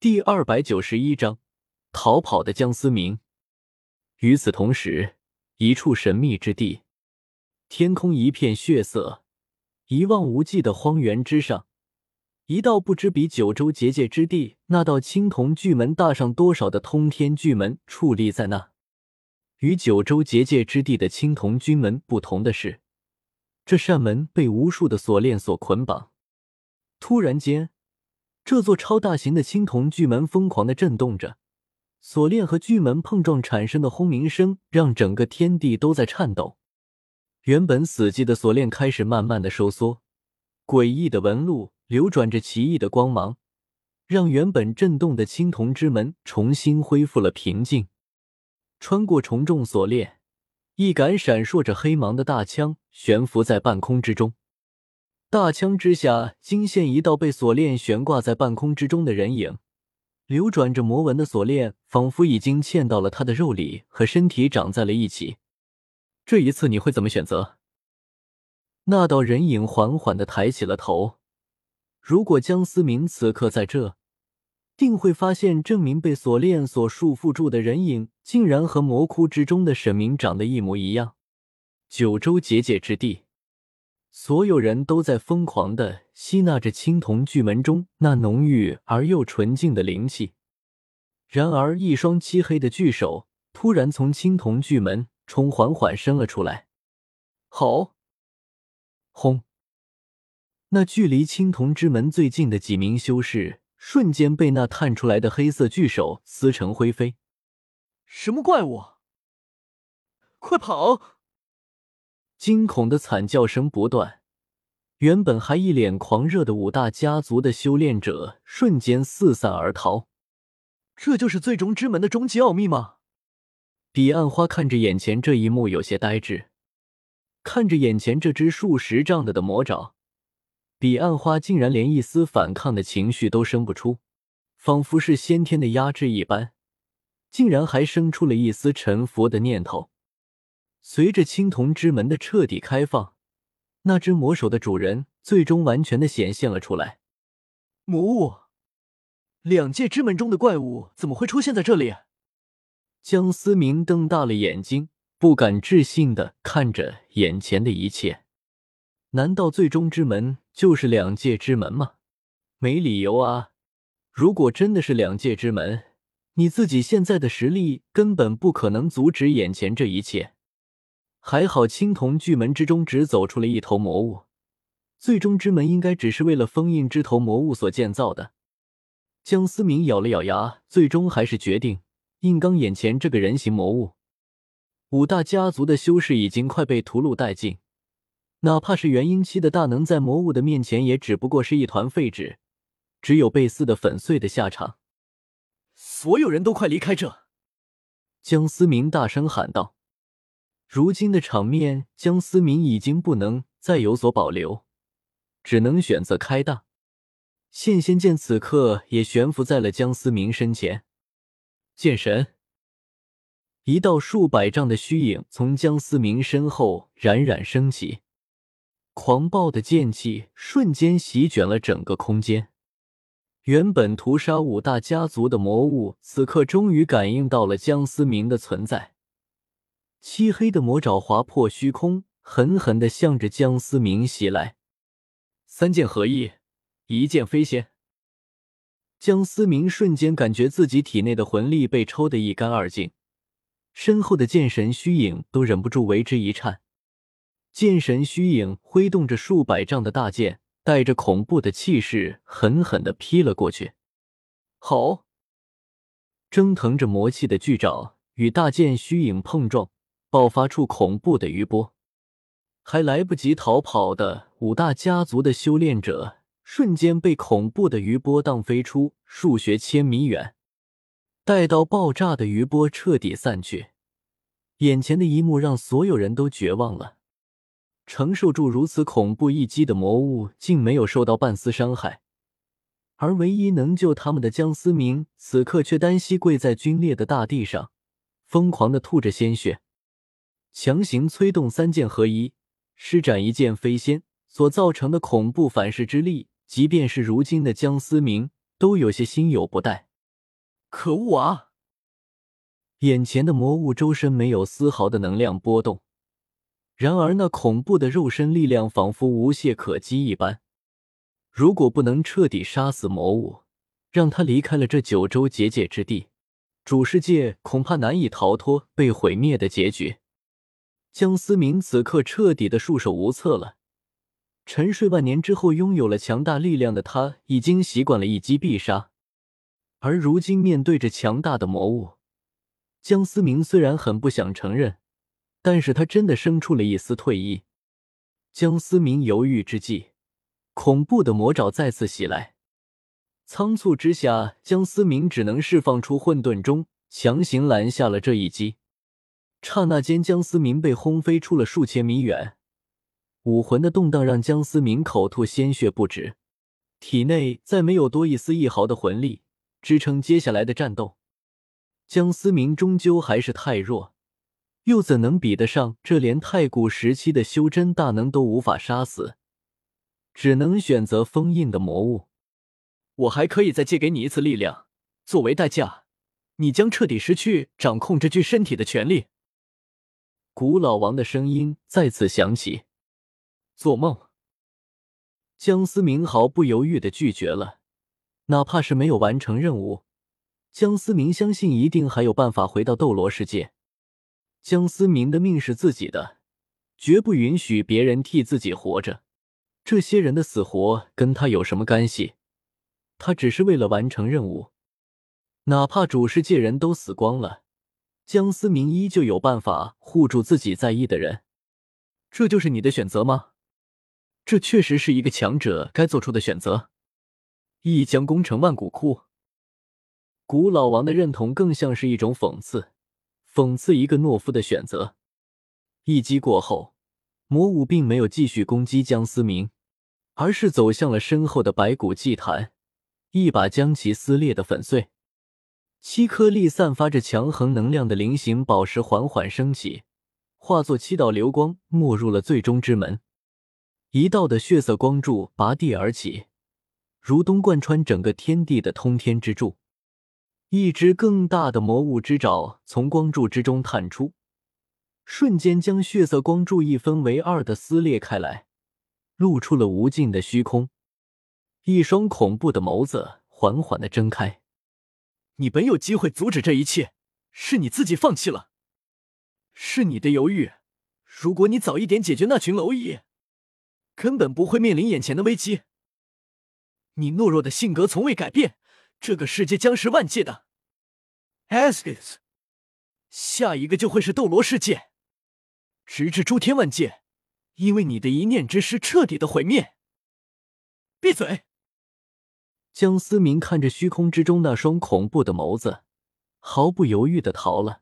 第二百九十一章逃跑的江思明。与此同时，一处神秘之地，天空一片血色，一望无际的荒原之上，一道不知比九州结界之地那道青铜巨门大上多少的通天巨门矗立在那。与九州结界之地的青铜军门不同的是，这扇门被无数的锁链所捆绑。突然间。这座超大型的青铜巨门疯狂的震动着，锁链和巨门碰撞产生的轰鸣声让整个天地都在颤抖。原本死寂的锁链开始慢慢的收缩，诡异的纹路流转着奇异的光芒，让原本震动的青铜之门重新恢复了平静。穿过重重锁链，一杆闪烁着黑芒的大枪悬浮在半空之中。大枪之下，惊现一道被锁链悬挂在半空之中的人影。流转着魔纹的锁链，仿佛已经嵌到了他的肉里，和身体长在了一起。这一次你会怎么选择？那道人影缓缓的抬起了头。如果江思明此刻在这，定会发现证明被锁链所束缚住的人影，竟然和魔窟之中的沈明长得一模一样。九州结界之地。所有人都在疯狂的吸纳着青铜巨门中那浓郁而又纯净的灵气。然而，一双漆黑的巨手突然从青铜巨门中缓缓伸了出来。吼，轰！那距离青铜之门最近的几名修士瞬间被那探出来的黑色巨手撕成灰飞。什么怪物？快跑！惊恐的惨叫声不断，原本还一脸狂热的五大家族的修炼者瞬间四散而逃。这就是最终之门的终极奥秘吗？彼岸花看着眼前这一幕，有些呆滞。看着眼前这只数十丈的的魔爪，彼岸花竟然连一丝反抗的情绪都生不出，仿佛是先天的压制一般，竟然还生出了一丝臣服的念头。随着青铜之门的彻底开放，那只魔手的主人最终完全的显现了出来。魔物，两界之门中的怪物怎么会出现在这里？江思明瞪大了眼睛，不敢置信的看着眼前的一切。难道最终之门就是两界之门吗？没理由啊！如果真的是两界之门，你自己现在的实力根本不可能阻止眼前这一切。还好，青铜巨门之中只走出了一头魔物，最终之门应该只是为了封印这头魔物所建造的。江思明咬了咬牙，最终还是决定硬刚眼前这个人形魔物。五大家族的修士已经快被屠戮殆尽，哪怕是元婴期的大能，在魔物的面前也只不过是一团废纸，只有被撕的粉碎的下场。所有人都快离开这！江思明大声喊道。如今的场面，江思明已经不能再有所保留，只能选择开大。现仙剑此刻也悬浮在了江思明身前。剑神，一道数百丈的虚影从江思明身后冉冉升起，狂暴的剑气瞬间席卷了整个空间。原本屠杀五大家族的魔物，此刻终于感应到了江思明的存在。漆黑的魔爪划破虚空，狠狠的向着江思明袭来。三剑合一，一剑飞仙。江思明瞬间感觉自己体内的魂力被抽得一干二净，身后的剑神虚影都忍不住为之一颤。剑神虚影挥动着数百丈的大剑，带着恐怖的气势，狠狠的劈了过去。好！蒸腾着魔气的巨爪与大剑虚影碰撞。爆发出恐怖的余波，还来不及逃跑的五大家族的修炼者，瞬间被恐怖的余波荡飞出数学千米远。待到爆炸的余波彻底散去，眼前的一幕让所有人都绝望了。承受住如此恐怖一击的魔物，竟没有受到半丝伤害，而唯一能救他们的江思明，此刻却单膝跪在龟裂的大地上，疯狂的吐着鲜血。强行催动三剑合一，施展一剑飞仙所造成的恐怖反噬之力，即便是如今的江思明都有些心有不待。可恶啊！眼前的魔物周身没有丝毫的能量波动，然而那恐怖的肉身力量仿佛无懈可击一般。如果不能彻底杀死魔物，让他离开了这九州结界之地，主世界恐怕难以逃脱被毁灭的结局。江思明此刻彻底的束手无策了。沉睡万年之后，拥有了强大力量的他，已经习惯了一击必杀，而如今面对着强大的魔物。江思明虽然很不想承认，但是他真的生出了一丝退意。江思明犹豫之际，恐怖的魔爪再次袭来，仓促之下，江思明只能释放出混沌钟，强行拦下了这一击。刹那间，江思明被轰飞出了数千米远，武魂的动荡让江思明口吐鲜血不止，体内再没有多一丝一毫的魂力支撑接下来的战斗。江思明终究还是太弱，又怎能比得上这连太古时期的修真大能都无法杀死？只能选择封印的魔物。我还可以再借给你一次力量，作为代价，你将彻底失去掌控这具身体的权利。古老王的声音再次响起。做梦！江思明毫不犹豫的拒绝了，哪怕是没有完成任务。江思明相信一定还有办法回到斗罗世界。江思明的命是自己的，绝不允许别人替自己活着。这些人的死活跟他有什么干系？他只是为了完成任务，哪怕主世界人都死光了，江思明依旧有办法护住自己在意的人。这就是你的选择吗？这确实是一个强者该做出的选择。一将功成万骨枯。古老王的认同更像是一种讽刺，讽刺一个懦夫的选择。一击过后，魔物并没有继续攻击江思明，而是走向了身后的白骨祭坛，一把将其撕裂的粉碎。七颗粒散发着强横能量的菱形宝石缓缓升起，化作七道流光，没入了最终之门。一道的血色光柱拔地而起，如同贯穿整个天地的通天之柱。一只更大的魔物之爪从光柱之中探出，瞬间将血色光柱一分为二的撕裂开来，露出了无尽的虚空。一双恐怖的眸子缓缓的睁开。你本有机会阻止这一切，是你自己放弃了，是你的犹豫。如果你早一点解决那群蝼蚁，根本不会面临眼前的危机。你懦弱的性格从未改变。这个世界将是万界的，Ashes，下一个就会是斗罗世界，直至诸天万界，因为你的一念之失彻底的毁灭。闭嘴！江思明看着虚空之中那双恐怖的眸子，毫不犹豫的逃了。